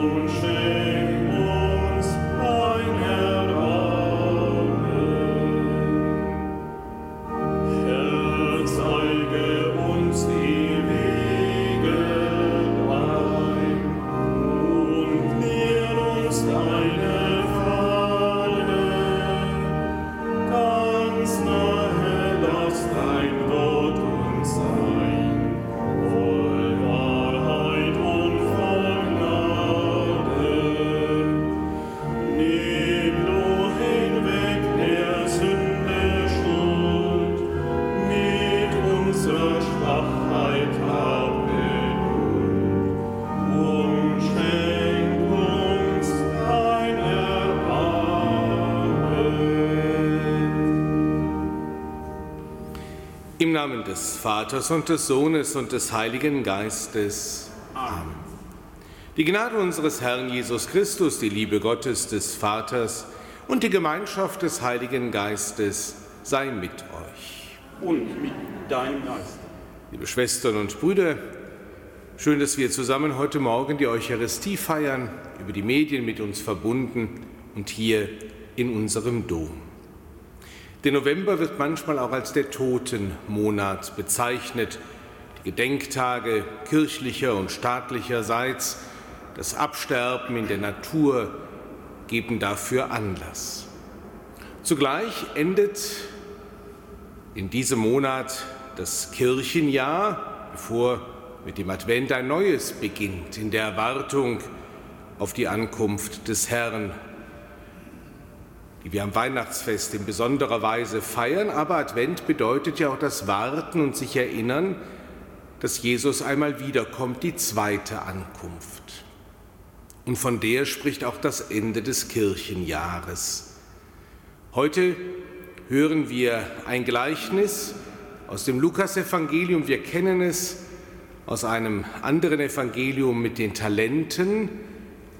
und schön. Namen des Vaters und des Sohnes und des Heiligen Geistes. Amen. Die Gnade unseres Herrn Jesus Christus, die Liebe Gottes des Vaters und die Gemeinschaft des Heiligen Geistes sei mit euch. Und mit deinem Geist. Liebe Schwestern und Brüder, schön, dass wir zusammen heute Morgen die Eucharistie feiern, über die Medien mit uns verbunden und hier in unserem Dom. Der November wird manchmal auch als der Totenmonat bezeichnet. Die Gedenktage kirchlicher und staatlicherseits, das Absterben in der Natur geben dafür Anlass. Zugleich endet in diesem Monat das Kirchenjahr, bevor mit dem Advent ein neues beginnt, in der Erwartung auf die Ankunft des Herrn die wir am Weihnachtsfest in besonderer Weise feiern, aber Advent bedeutet ja auch das Warten und sich erinnern, dass Jesus einmal wiederkommt, die zweite Ankunft. Und von der spricht auch das Ende des Kirchenjahres. Heute hören wir ein Gleichnis aus dem Lukasevangelium. Wir kennen es aus einem anderen Evangelium mit den Talenten,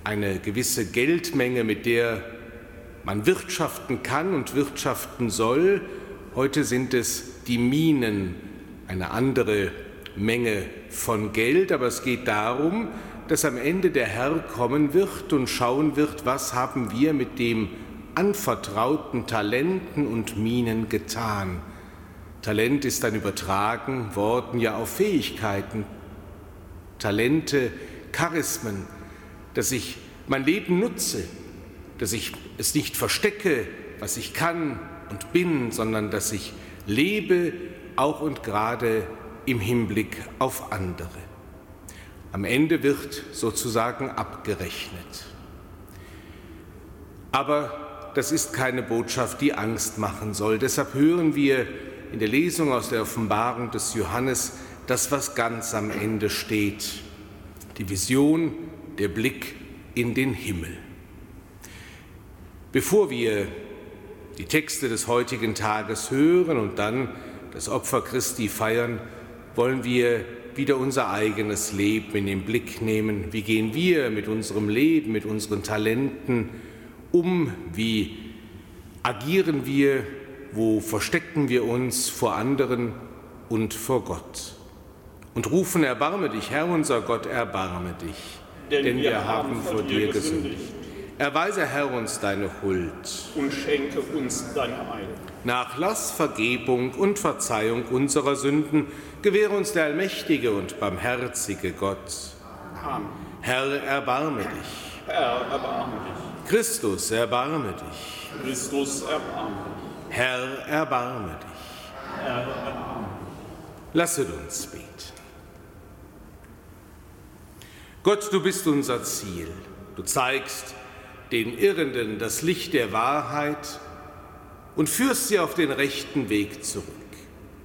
eine gewisse Geldmenge, mit der man wirtschaften kann und wirtschaften soll. Heute sind es die Minen, eine andere Menge von Geld, aber es geht darum, dass am Ende der Herr kommen wird und schauen wird, was haben wir mit dem anvertrauten Talenten und Minen getan. Talent ist dann übertragen worden ja auf Fähigkeiten, Talente, Charismen, dass ich mein Leben nutze, dass ich es nicht verstecke, was ich kann und bin, sondern dass ich lebe, auch und gerade im Hinblick auf andere. Am Ende wird sozusagen abgerechnet. Aber das ist keine Botschaft, die Angst machen soll. Deshalb hören wir in der Lesung aus der Offenbarung des Johannes das, was ganz am Ende steht. Die Vision, der Blick in den Himmel. Bevor wir die Texte des heutigen Tages hören und dann das Opfer Christi feiern, wollen wir wieder unser eigenes Leben in den Blick nehmen. Wie gehen wir mit unserem Leben, mit unseren Talenten um? Wie agieren wir? Wo verstecken wir uns vor anderen und vor Gott? Und rufen, erbarme dich, Herr unser Gott, erbarme dich, denn, denn wir, wir haben vor dir gesündigt. Erweise, Herr, uns deine Huld und schenke uns deine Heil. Nachlass, Vergebung und Verzeihung unserer Sünden gewähre uns der allmächtige und barmherzige Gott. Amen. Herr, erbarme dich. Herr, erbarme dich. Christus, erbarme dich. Christus, erbarme dich. Herr, erbarme dich. Herr, erbarme dich. Lasset uns beten. Gott, du bist unser Ziel. Du zeigst, den Irrenden das Licht der Wahrheit und führst sie auf den rechten Weg zurück.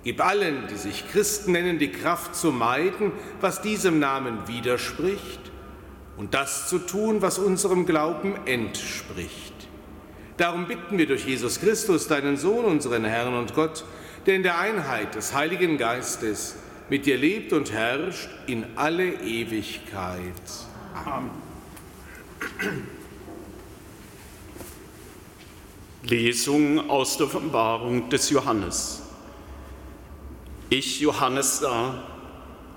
Gib allen, die sich Christen nennen, die Kraft zu meiden, was diesem Namen widerspricht und das zu tun, was unserem Glauben entspricht. Darum bitten wir durch Jesus Christus, deinen Sohn, unseren Herrn und Gott, der in der Einheit des Heiligen Geistes mit dir lebt und herrscht in alle Ewigkeit. Amen. Lesung aus der Offenbarung des Johannes. Ich, Johannes, sah,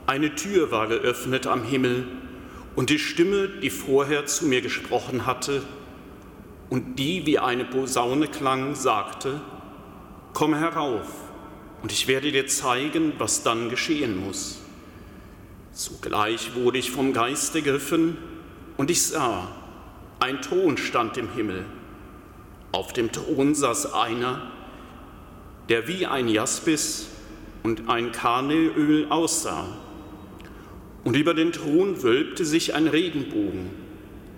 eine Tür war geöffnet am Himmel und die Stimme, die vorher zu mir gesprochen hatte und die wie eine Posaune klang, sagte, Komm herauf und ich werde dir zeigen, was dann geschehen muss. Zugleich wurde ich vom Geist ergriffen und ich sah, ein Thron stand im Himmel auf dem Thron saß einer, der wie ein Jaspis und ein Karneöl aussah. Und über den Thron wölbte sich ein Regenbogen,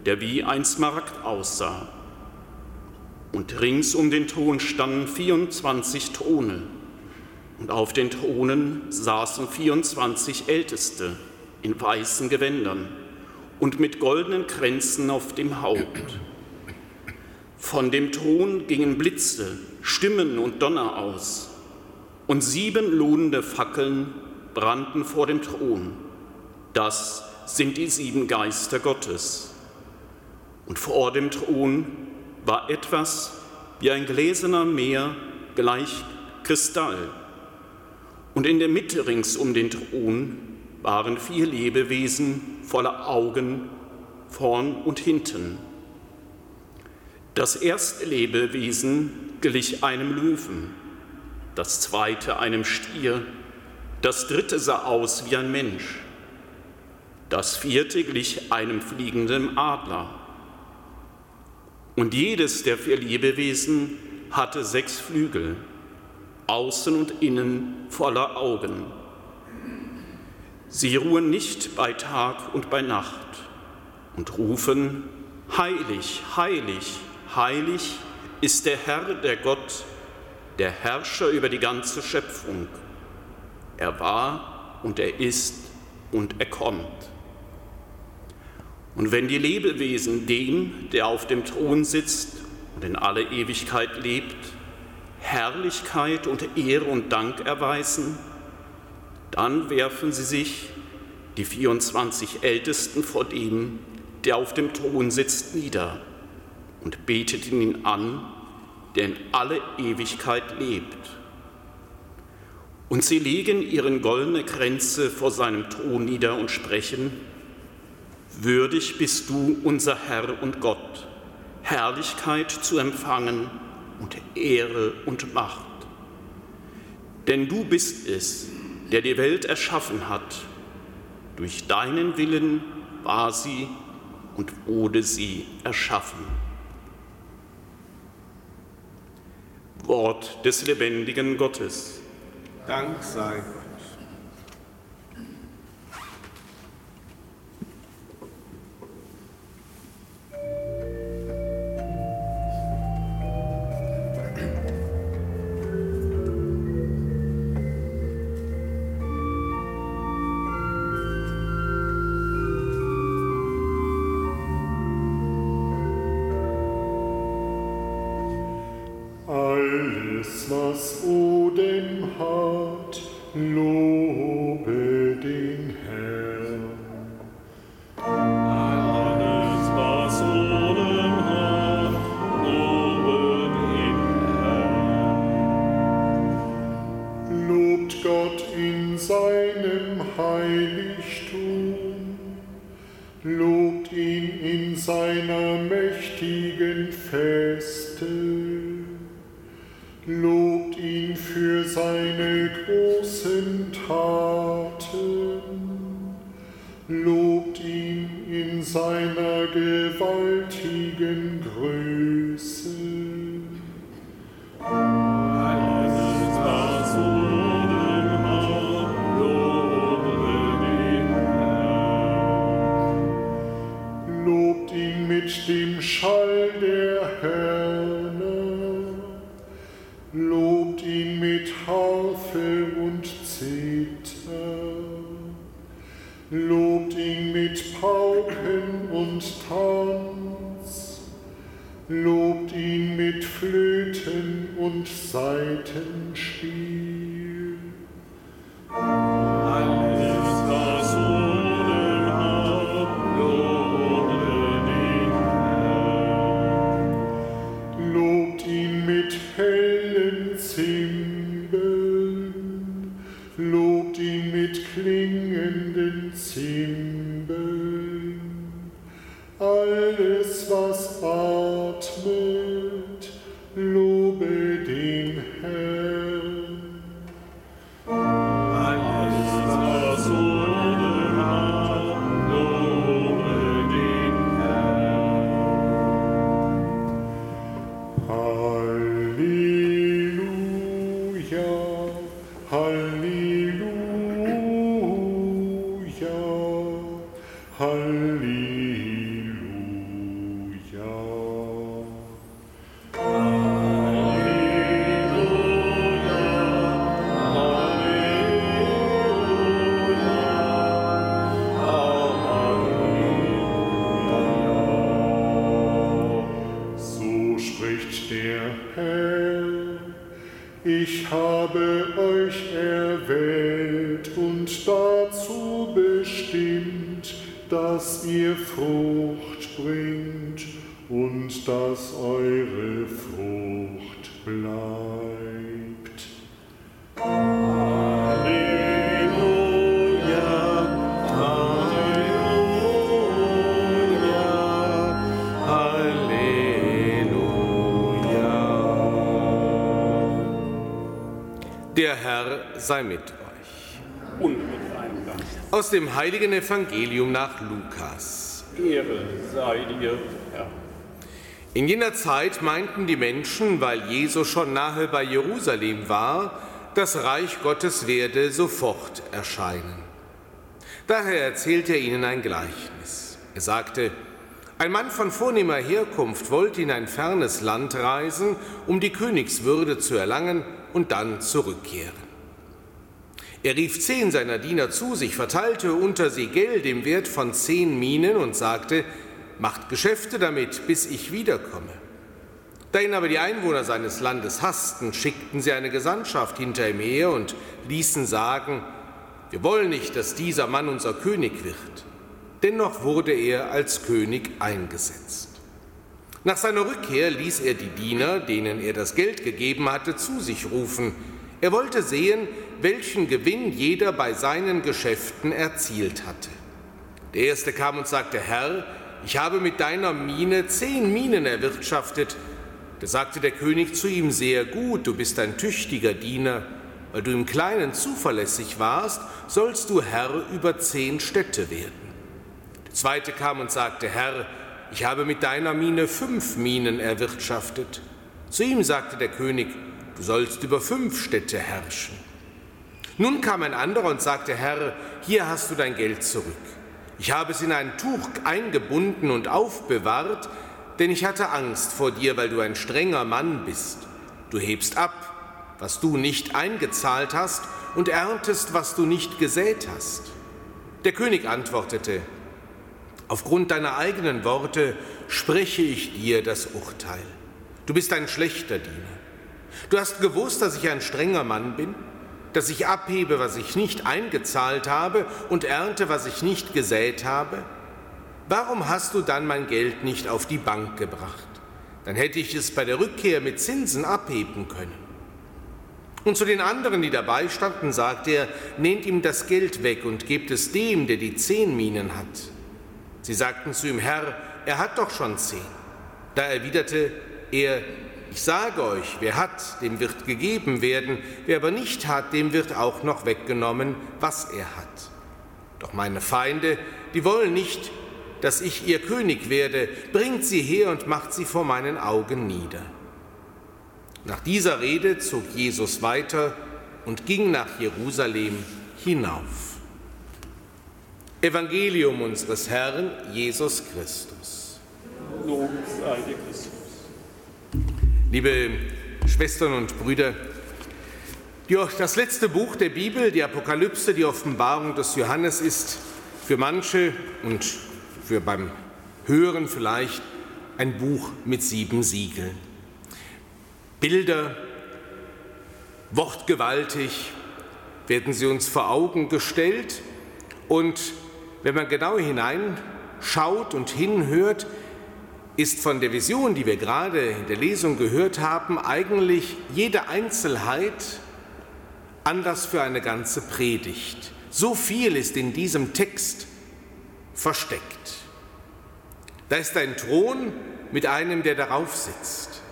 der wie ein Smaragd aussah. Und rings um den Thron standen 24 Throne. Und auf den Thronen saßen 24 Älteste in weißen Gewändern und mit goldenen Kränzen auf dem Haupt. Von dem Thron gingen Blitze, Stimmen und Donner aus. und sieben lohnende Fackeln brannten vor dem Thron. Das sind die sieben Geister Gottes. Und vor dem Thron war etwas wie ein gläserner Meer gleich Kristall. Und in der Mitte rings um den Thron waren vier Lebewesen voller Augen vorn und hinten. Das erste Lebewesen glich einem Löwen, das zweite einem Stier, das dritte sah aus wie ein Mensch, das vierte glich einem fliegenden Adler. Und jedes der vier Lebewesen hatte sechs Flügel, außen und innen voller Augen. Sie ruhen nicht bei Tag und bei Nacht und rufen, Heilig, heilig, heilig ist der Herr, der Gott, der Herrscher über die ganze Schöpfung. Er war und er ist und er kommt. Und wenn die Lebewesen dem, der auf dem Thron sitzt und in alle Ewigkeit lebt, Herrlichkeit und Ehre und Dank erweisen, dann werfen sie sich, die 24 Ältesten, vor dem, der auf dem Thron sitzt, nieder und beteten ihn an, der in alle Ewigkeit lebt. Und sie legen ihren goldene Kränze vor seinem Thron nieder und sprechen, Würdig bist du, unser Herr und Gott, Herrlichkeit zu empfangen und Ehre und Macht. Denn du bist es, der die Welt erschaffen hat. Durch deinen Willen war sie und wurde sie erschaffen. Wort des lebendigen Gottes. Dank sei das Odem hat, Hart, Der Herr sei mit euch. Und mit deinem Geist. Aus dem heiligen Evangelium nach Lukas. Ehre sei dir, Herr. In jener Zeit meinten die Menschen, weil Jesus schon nahe bei Jerusalem war, das Reich Gottes werde sofort erscheinen. Daher erzählte er ihnen ein Gleichnis. Er sagte, ein Mann von vornehmer Herkunft wollte in ein fernes Land reisen, um die Königswürde zu erlangen und dann zurückkehren. Er rief zehn seiner Diener zu sich, verteilte unter sie Geld im Wert von zehn Minen und sagte, macht Geschäfte damit, bis ich wiederkomme. Da ihn aber die Einwohner seines Landes hassten, schickten sie eine Gesandtschaft hinter ihm her und ließen sagen, wir wollen nicht, dass dieser Mann unser König wird. Dennoch wurde er als König eingesetzt. Nach seiner Rückkehr ließ er die Diener, denen er das Geld gegeben hatte, zu sich rufen. Er wollte sehen, welchen Gewinn jeder bei seinen Geschäften erzielt hatte. Der erste kam und sagte, Herr, ich habe mit deiner Mine zehn Minen erwirtschaftet. Da sagte der König zu ihm, sehr gut, du bist ein tüchtiger Diener. Weil du im Kleinen zuverlässig warst, sollst du Herr über zehn Städte werden. Der zweite kam und sagte, Herr, ich habe mit deiner Mine fünf Minen erwirtschaftet. Zu ihm sagte der König, du sollst über fünf Städte herrschen. Nun kam ein anderer und sagte, Herr, hier hast du dein Geld zurück. Ich habe es in ein Tuch eingebunden und aufbewahrt, denn ich hatte Angst vor dir, weil du ein strenger Mann bist. Du hebst ab, was du nicht eingezahlt hast, und erntest, was du nicht gesät hast. Der König antwortete, Aufgrund deiner eigenen Worte spreche ich dir das Urteil. Du bist ein schlechter Diener. Du hast gewusst, dass ich ein strenger Mann bin, dass ich abhebe, was ich nicht eingezahlt habe und ernte, was ich nicht gesät habe. Warum hast du dann mein Geld nicht auf die Bank gebracht? Dann hätte ich es bei der Rückkehr mit Zinsen abheben können. Und zu den anderen, die dabei standen, sagte er, nehmt ihm das Geld weg und gebt es dem, der die zehn Minen hat. Sie sagten zu ihm, Herr, er hat doch schon zehn. Da erwiderte er, ich sage euch, wer hat, dem wird gegeben werden, wer aber nicht hat, dem wird auch noch weggenommen, was er hat. Doch meine Feinde, die wollen nicht, dass ich ihr König werde, bringt sie her und macht sie vor meinen Augen nieder. Nach dieser Rede zog Jesus weiter und ging nach Jerusalem hinauf. Evangelium unseres Herrn Jesus Christus. Lob sei dir Christus. Liebe Schwestern und Brüder, das letzte Buch der Bibel, die Apokalypse, die Offenbarung des Johannes, ist für manche und für beim Hören vielleicht ein Buch mit sieben Siegeln. Bilder, wortgewaltig werden sie uns vor Augen gestellt und wenn man genau hineinschaut und hinhört, ist von der Vision, die wir gerade in der Lesung gehört haben, eigentlich jede Einzelheit Anlass für eine ganze Predigt. So viel ist in diesem Text versteckt. Da ist ein Thron mit einem, der darauf sitzt.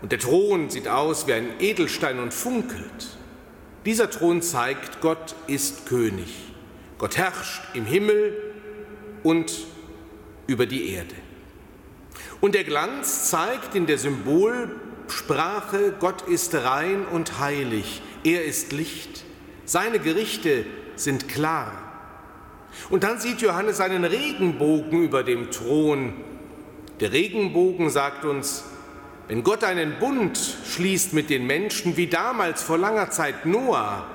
Und der Thron sieht aus wie ein Edelstein und funkelt. Dieser Thron zeigt, Gott ist König. Gott herrscht im Himmel und über die Erde. Und der Glanz zeigt in der Symbolsprache, Gott ist rein und heilig, er ist Licht, seine Gerichte sind klar. Und dann sieht Johannes einen Regenbogen über dem Thron. Der Regenbogen sagt uns, wenn Gott einen Bund schließt mit den Menschen, wie damals vor langer Zeit Noah,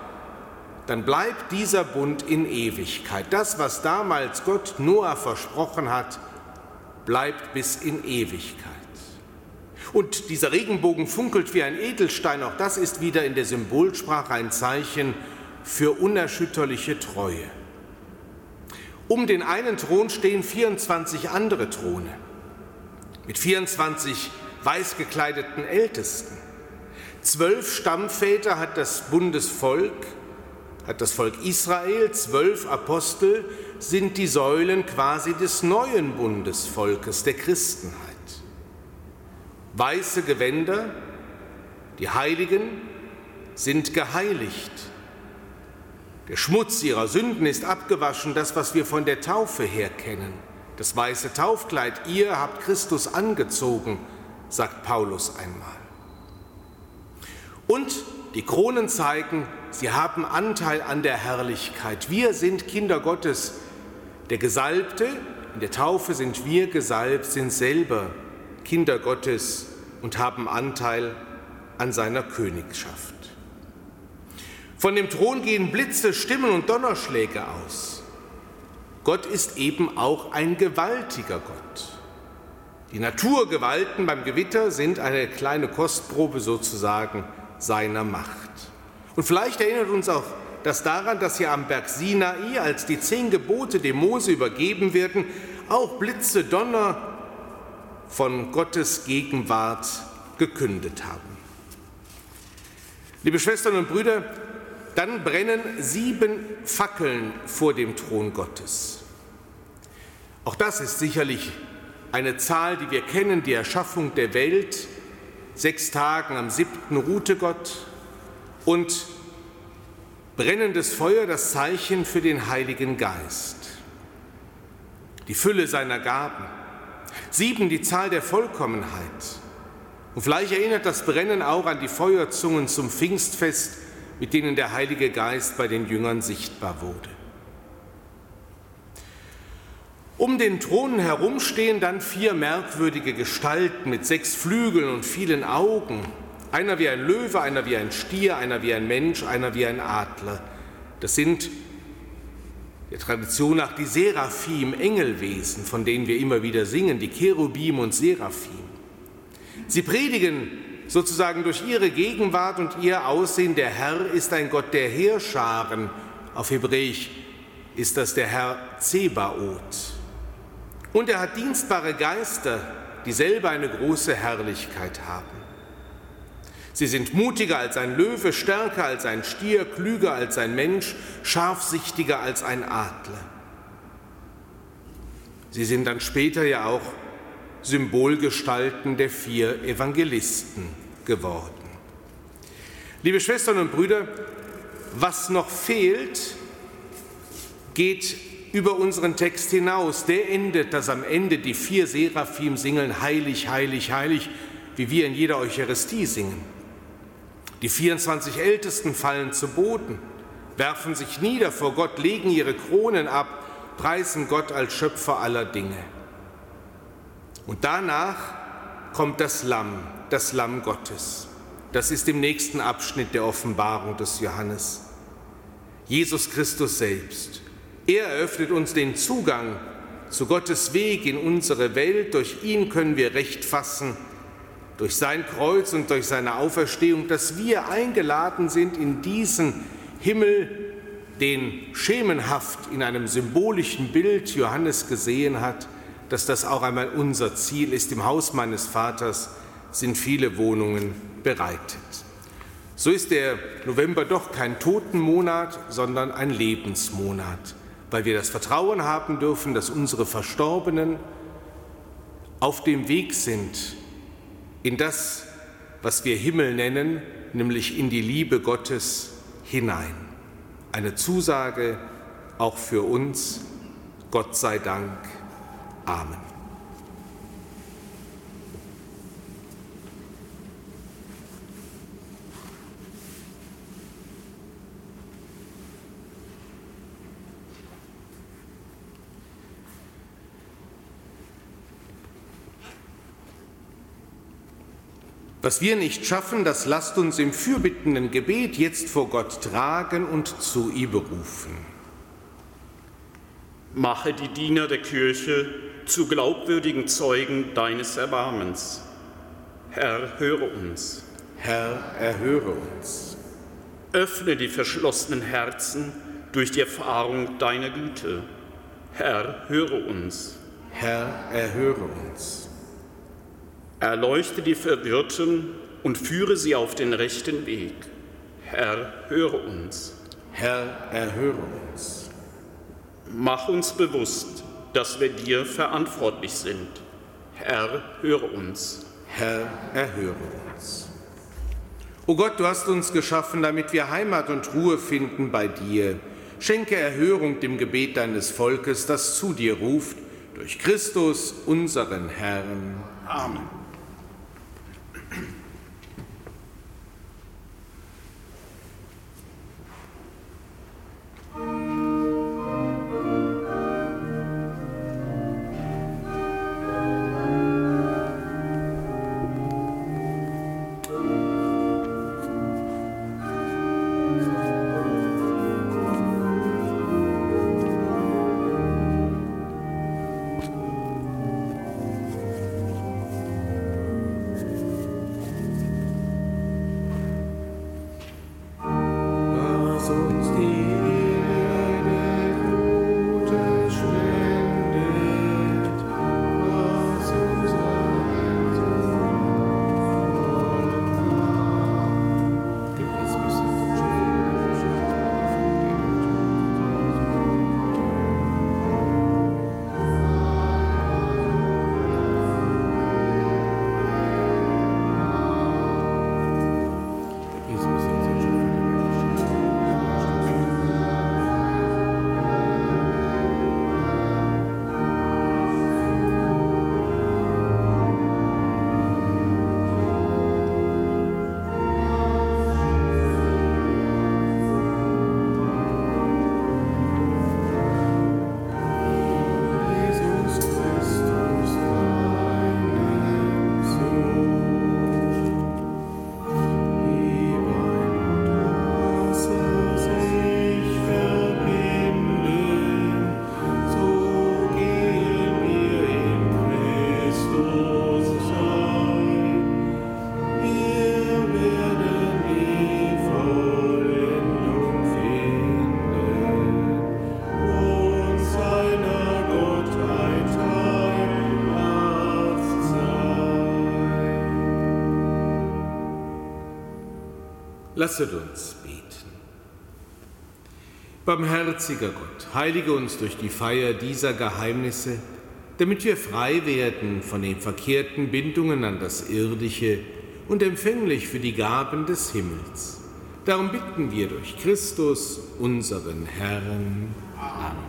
dann bleibt dieser Bund in Ewigkeit. Das, was damals Gott Noah versprochen hat, bleibt bis in Ewigkeit. Und dieser Regenbogen funkelt wie ein Edelstein, auch das ist wieder in der Symbolsprache ein Zeichen für unerschütterliche Treue. Um den einen Thron stehen 24 andere Throne mit 24 weiß gekleideten Ältesten. Zwölf Stammväter hat das Bundesvolk, hat das Volk Israel, zwölf Apostel sind die Säulen quasi des neuen Bundesvolkes, der Christenheit. Weiße Gewänder, die Heiligen sind geheiligt. Der Schmutz ihrer Sünden ist abgewaschen, das, was wir von der Taufe her kennen. Das weiße Taufkleid, ihr habt Christus angezogen, sagt Paulus einmal. Und die Kronen zeigen, sie haben Anteil an der Herrlichkeit. Wir sind Kinder Gottes. Der Gesalbte, in der Taufe sind wir gesalbt, sind selber Kinder Gottes und haben Anteil an seiner Königschaft. Von dem Thron gehen Blitze, Stimmen und Donnerschläge aus. Gott ist eben auch ein gewaltiger Gott. Die Naturgewalten beim Gewitter sind eine kleine Kostprobe sozusagen seiner Macht. Und vielleicht erinnert uns auch das daran, dass hier am Berg Sinai, als die zehn Gebote dem Mose übergeben werden, auch Blitze, Donner, von Gottes Gegenwart gekündet haben. Liebe Schwestern und Brüder, dann brennen sieben Fackeln vor dem Thron Gottes. Auch das ist sicherlich eine Zahl, die wir kennen, die Erschaffung der Welt. Sechs Tagen am siebten ruhte Gott und brennendes Feuer das Zeichen für den Heiligen Geist. Die Fülle seiner Gaben. Sieben die Zahl der Vollkommenheit. Und vielleicht erinnert das Brennen auch an die Feuerzungen zum Pfingstfest, mit denen der Heilige Geist bei den Jüngern sichtbar wurde. Um den Thron herum stehen dann vier merkwürdige Gestalten mit sechs Flügeln und vielen Augen. Einer wie ein Löwe, einer wie ein Stier, einer wie ein Mensch, einer wie ein Adler. Das sind der Tradition nach die Seraphim, Engelwesen, von denen wir immer wieder singen, die Cherubim und Seraphim. Sie predigen sozusagen durch ihre Gegenwart und ihr Aussehen, der Herr ist ein Gott der Heerscharen. Auf Hebräisch ist das der Herr Zebaoth. Und er hat dienstbare Geister, die selber eine große Herrlichkeit haben. Sie sind mutiger als ein Löwe, stärker als ein Stier, klüger als ein Mensch, scharfsichtiger als ein Adler. Sie sind dann später ja auch Symbolgestalten der vier Evangelisten geworden. Liebe Schwestern und Brüder, was noch fehlt, geht über unseren Text hinaus. Der endet, dass am Ende die vier Seraphim singen, heilig, heilig, heilig, wie wir in jeder Eucharistie singen. Die 24 Ältesten fallen zu Boden, werfen sich nieder vor Gott, legen ihre Kronen ab, preisen Gott als Schöpfer aller Dinge. Und danach kommt das Lamm, das Lamm Gottes. Das ist im nächsten Abschnitt der Offenbarung des Johannes. Jesus Christus selbst. Er eröffnet uns den Zugang zu Gottes Weg in unsere Welt. Durch ihn können wir Recht fassen durch sein Kreuz und durch seine Auferstehung, dass wir eingeladen sind in diesen Himmel, den schemenhaft in einem symbolischen Bild Johannes gesehen hat, dass das auch einmal unser Ziel ist. Im Haus meines Vaters sind viele Wohnungen bereitet. So ist der November doch kein Totenmonat, sondern ein Lebensmonat, weil wir das Vertrauen haben dürfen, dass unsere Verstorbenen auf dem Weg sind in das, was wir Himmel nennen, nämlich in die Liebe Gottes hinein. Eine Zusage auch für uns. Gott sei Dank. Amen. Was wir nicht schaffen, das lasst uns im fürbittenden Gebet jetzt vor Gott tragen und zu ihm berufen. Mache die Diener der Kirche zu glaubwürdigen Zeugen deines Erbarmens. Herr, höre uns. Herr, erhöre uns. Öffne die verschlossenen Herzen durch die Erfahrung deiner Güte. Herr, höre uns. Herr, erhöre uns. Erleuchte die Verwirrten und führe sie auf den rechten Weg. Herr, höre uns. Herr, erhöre uns. Mach uns bewusst, dass wir dir verantwortlich sind. Herr, höre uns. Herr, erhöre uns. O Gott, du hast uns geschaffen, damit wir Heimat und Ruhe finden bei dir. Schenke Erhörung dem Gebet deines Volkes, das zu dir ruft, durch Christus, unseren Herrn. Amen. Lasset uns beten. Barmherziger Gott, heilige uns durch die Feier dieser Geheimnisse, damit wir frei werden von den verkehrten Bindungen an das Irdische und empfänglich für die Gaben des Himmels. Darum bitten wir durch Christus, unseren Herrn. Amen.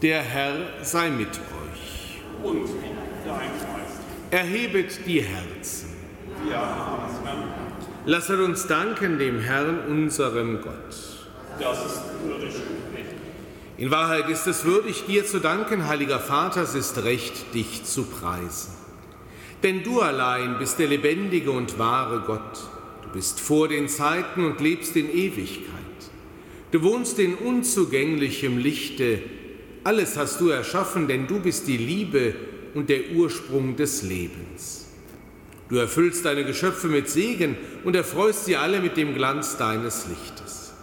Der Herr sei mit euch. Und mit deinem Geist. Erhebet die Herzen. Wir haben es Lasset uns danken dem Herrn, unserem Gott. Das ist würdig und recht. In Wahrheit ist es würdig, dir zu danken, heiliger Vater, es ist recht, dich zu preisen. Denn du allein bist der lebendige und wahre Gott. Du bist vor den Zeiten und lebst in Ewigkeit. Du wohnst in unzugänglichem Lichte. Alles hast du erschaffen, denn du bist die Liebe und der Ursprung des Lebens. Du erfüllst deine Geschöpfe mit Segen und erfreust sie alle mit dem Glanz deines Lichtes.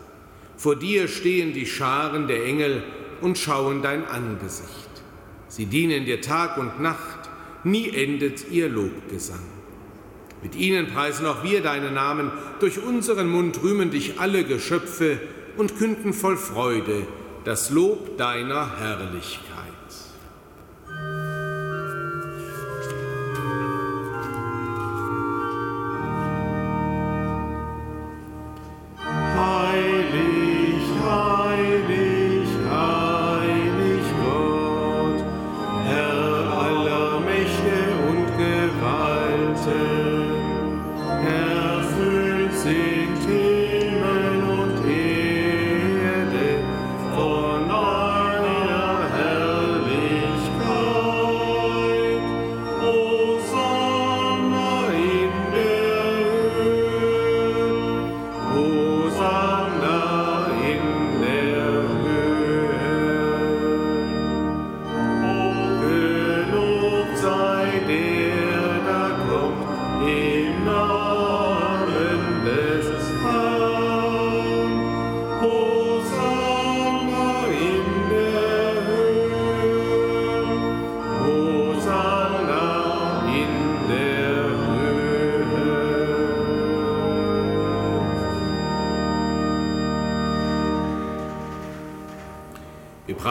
Vor dir stehen die Scharen der Engel und schauen dein Angesicht. Sie dienen dir Tag und Nacht, nie endet ihr Lobgesang. Mit ihnen preisen auch wir deinen Namen, durch unseren Mund rühmen dich alle Geschöpfe und künden voll Freude das Lob deiner Herrlichkeit.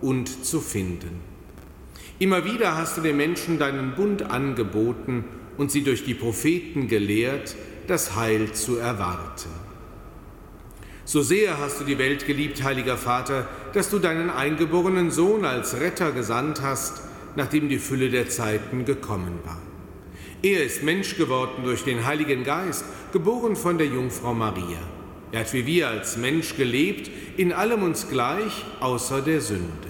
und zu finden. Immer wieder hast du den Menschen deinen Bund angeboten und sie durch die Propheten gelehrt, das Heil zu erwarten. So sehr hast du die Welt geliebt, heiliger Vater, dass du deinen eingeborenen Sohn als Retter gesandt hast, nachdem die Fülle der Zeiten gekommen war. Er ist Mensch geworden durch den Heiligen Geist, geboren von der Jungfrau Maria. Er hat wie wir als Mensch gelebt, in allem uns gleich, außer der Sünde.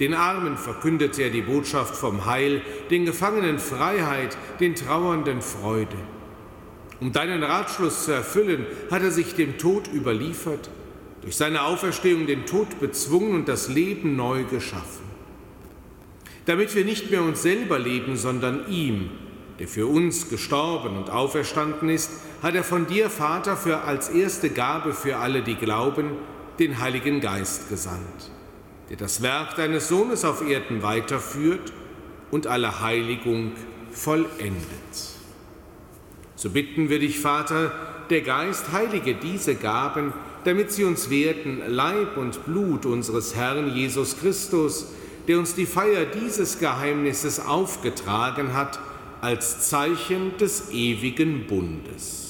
Den Armen verkündete er die Botschaft vom Heil, den Gefangenen Freiheit, den Trauernden Freude. Um deinen Ratschluss zu erfüllen, hat er sich dem Tod überliefert, durch seine Auferstehung den Tod bezwungen und das Leben neu geschaffen. Damit wir nicht mehr uns selber leben, sondern ihm, der für uns gestorben und auferstanden ist, hat er von dir, Vater, für als erste Gabe für alle, die glauben, den Heiligen Geist gesandt der das Werk deines Sohnes auf Erden weiterführt und alle Heiligung vollendet. So bitten wir dich, Vater, der Geist heilige diese Gaben, damit sie uns werden Leib und Blut unseres Herrn Jesus Christus, der uns die Feier dieses Geheimnisses aufgetragen hat, als Zeichen des ewigen Bundes.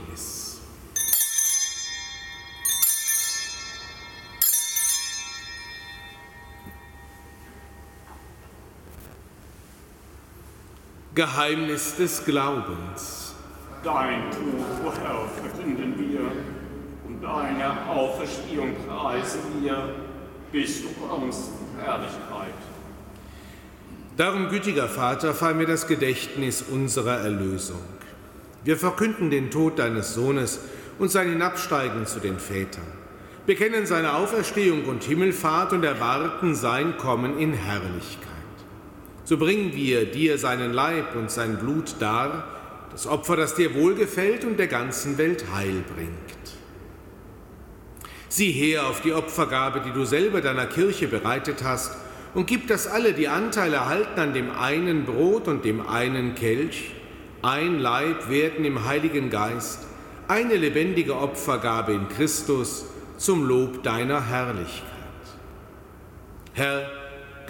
Geheimnis des Glaubens. Dein Tod, o Herr, verkünden wir und deine Auferstehung preisen wir, bis du kommst in Herrlichkeit. Darum, gütiger Vater, fall mir das Gedächtnis unserer Erlösung. Wir verkünden den Tod deines Sohnes und sein Hinabsteigen zu den Vätern, bekennen seine Auferstehung und Himmelfahrt und erwarten sein Kommen in Herrlichkeit so bringen wir dir seinen Leib und sein Blut dar, das Opfer, das dir wohlgefällt und der ganzen Welt Heil bringt. Sieh her auf die Opfergabe, die du selber deiner Kirche bereitet hast, und gib, dass alle, die Anteil erhalten an dem einen Brot und dem einen Kelch, ein Leib werden im Heiligen Geist, eine lebendige Opfergabe in Christus zum Lob deiner Herrlichkeit. Herr,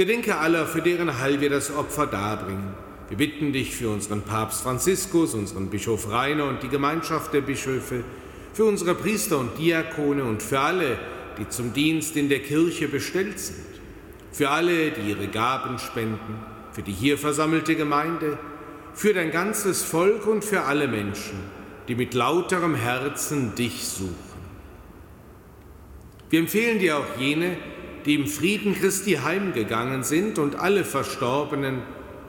Gedenke aller, für deren Heil wir das Opfer darbringen. Wir bitten dich für unseren Papst Franziskus, unseren Bischof Rainer und die Gemeinschaft der Bischöfe, für unsere Priester und Diakone und für alle, die zum Dienst in der Kirche bestellt sind, für alle, die ihre Gaben spenden, für die hier versammelte Gemeinde, für dein ganzes Volk und für alle Menschen, die mit lauterem Herzen dich suchen. Wir empfehlen dir auch jene, die im Frieden Christi heimgegangen sind und alle Verstorbenen,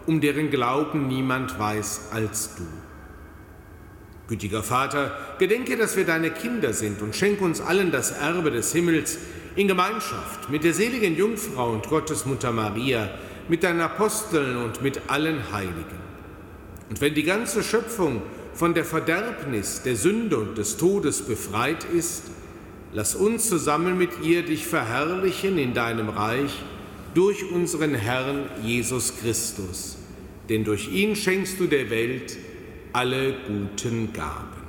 um deren Glauben niemand weiß als du. Gütiger Vater, gedenke, dass wir deine Kinder sind und schenke uns allen das Erbe des Himmels in Gemeinschaft mit der seligen Jungfrau und Gottesmutter Maria, mit deinen Aposteln und mit allen Heiligen. Und wenn die ganze Schöpfung von der Verderbnis, der Sünde und des Todes befreit ist, lass uns zusammen mit ihr dich verherrlichen in deinem Reich durch unseren Herrn Jesus Christus. Denn durch ihn schenkst du der Welt alle guten Gaben.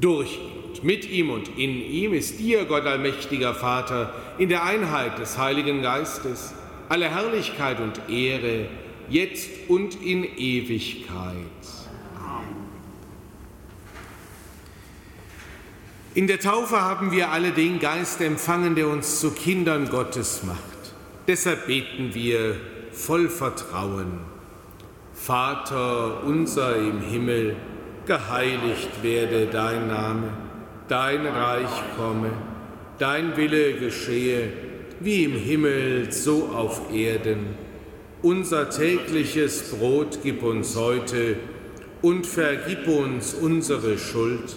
Durch ihn, mit ihm und in ihm ist dir, Gott allmächtiger Vater, in der Einheit des Heiligen Geistes, alle Herrlichkeit und Ehre, jetzt und in Ewigkeit. In der Taufe haben wir alle den Geist empfangen, der uns zu Kindern Gottes macht. Deshalb beten wir voll Vertrauen. Vater unser im Himmel, geheiligt werde dein Name, dein Reich komme, dein Wille geschehe, wie im Himmel, so auf Erden. Unser tägliches Brot gib uns heute und vergib uns unsere Schuld,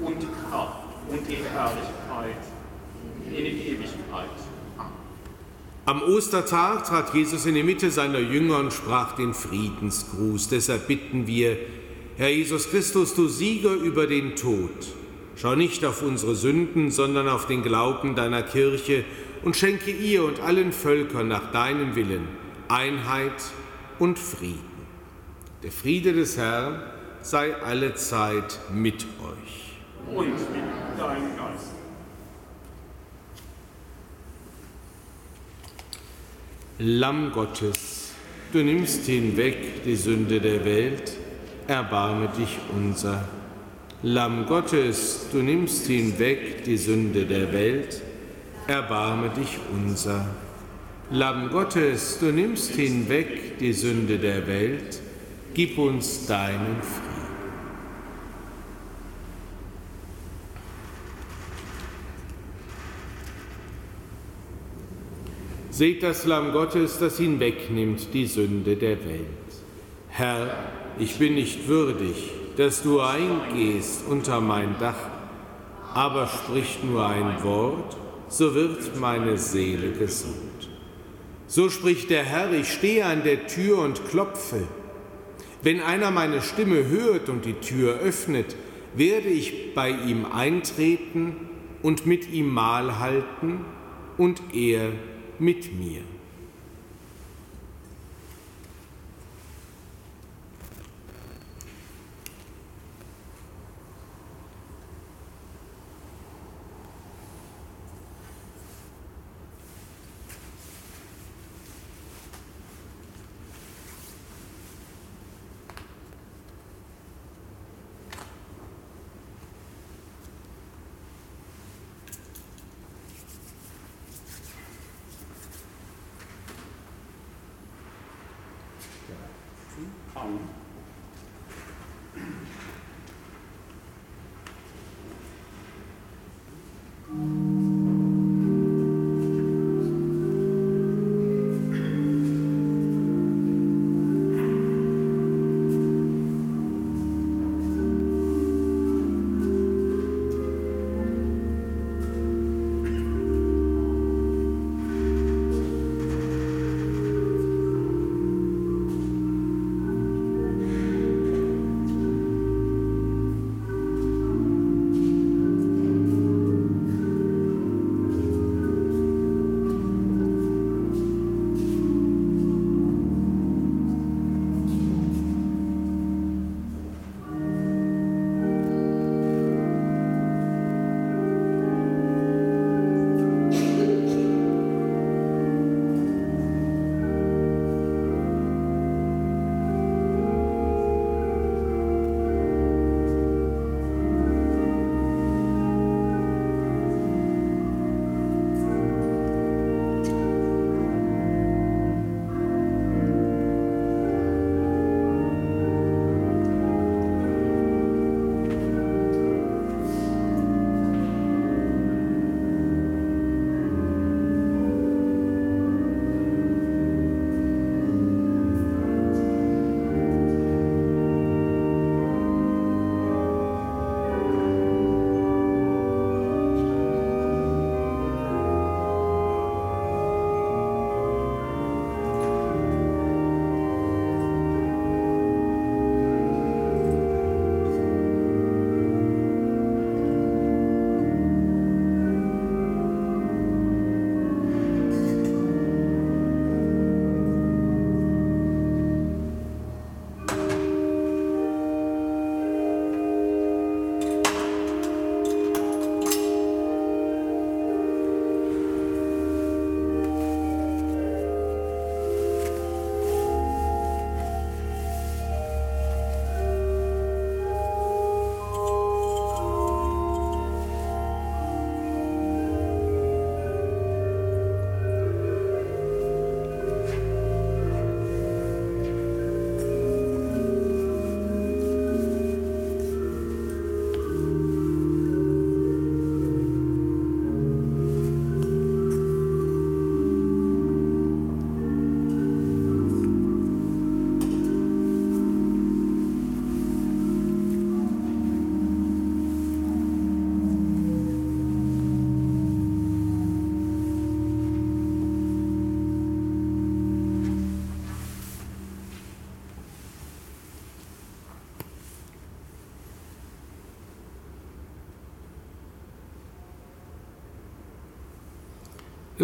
und Kraft und die Herrlichkeit in Ewigkeit. Am Ostertag trat Jesus in die Mitte seiner Jünger und sprach den Friedensgruß. Deshalb bitten wir, Herr Jesus Christus, du Sieger über den Tod, schau nicht auf unsere Sünden, sondern auf den Glauben deiner Kirche und schenke ihr und allen Völkern nach deinem Willen Einheit und Frieden. Der Friede des Herrn sei alle Zeit mit euch. Und mit deinem Geist. Lamm Gottes, du nimmst hinweg die Sünde der Welt, erbarme dich unser. Lamm Gottes, du nimmst hinweg die Sünde der Welt, erbarme dich unser. Lamm Gottes, du nimmst hinweg die Sünde der Welt, gib uns deinen Frieden. Seht das Lamm Gottes, das hinwegnimmt die Sünde der Welt. Herr, ich bin nicht würdig, dass du eingehst unter mein Dach, aber sprich nur ein Wort, so wird meine Seele gesund. So spricht der Herr, ich stehe an der Tür und klopfe. Wenn einer meine Stimme hört und die Tür öffnet, werde ich bei ihm eintreten und mit ihm Mahl halten und er mit mir. Um.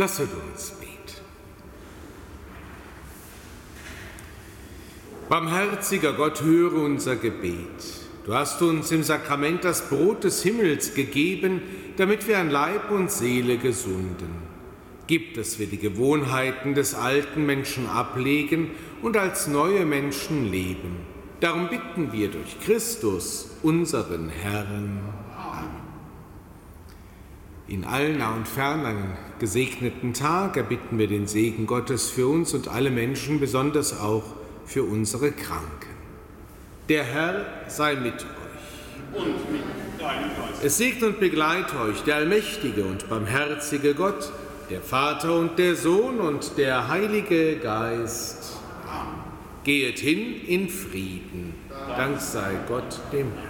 Lasset uns beten. Barmherziger Gott, höre unser Gebet. Du hast uns im Sakrament das Brot des Himmels gegeben, damit wir an Leib und Seele gesunden. Gib, dass wir die Gewohnheiten des alten Menschen ablegen und als neue Menschen leben. Darum bitten wir durch Christus, unseren Herrn. In allen nah und fern einen gesegneten Tag erbitten wir den Segen Gottes für uns und alle Menschen, besonders auch für unsere Kranken. Der Herr sei mit euch. Und mit deinem Geist. Es segne und begleite euch der allmächtige und barmherzige Gott, der Vater und der Sohn und der Heilige Geist. Amen. Gehet hin in Frieden. Dank sei Gott dem Herrn.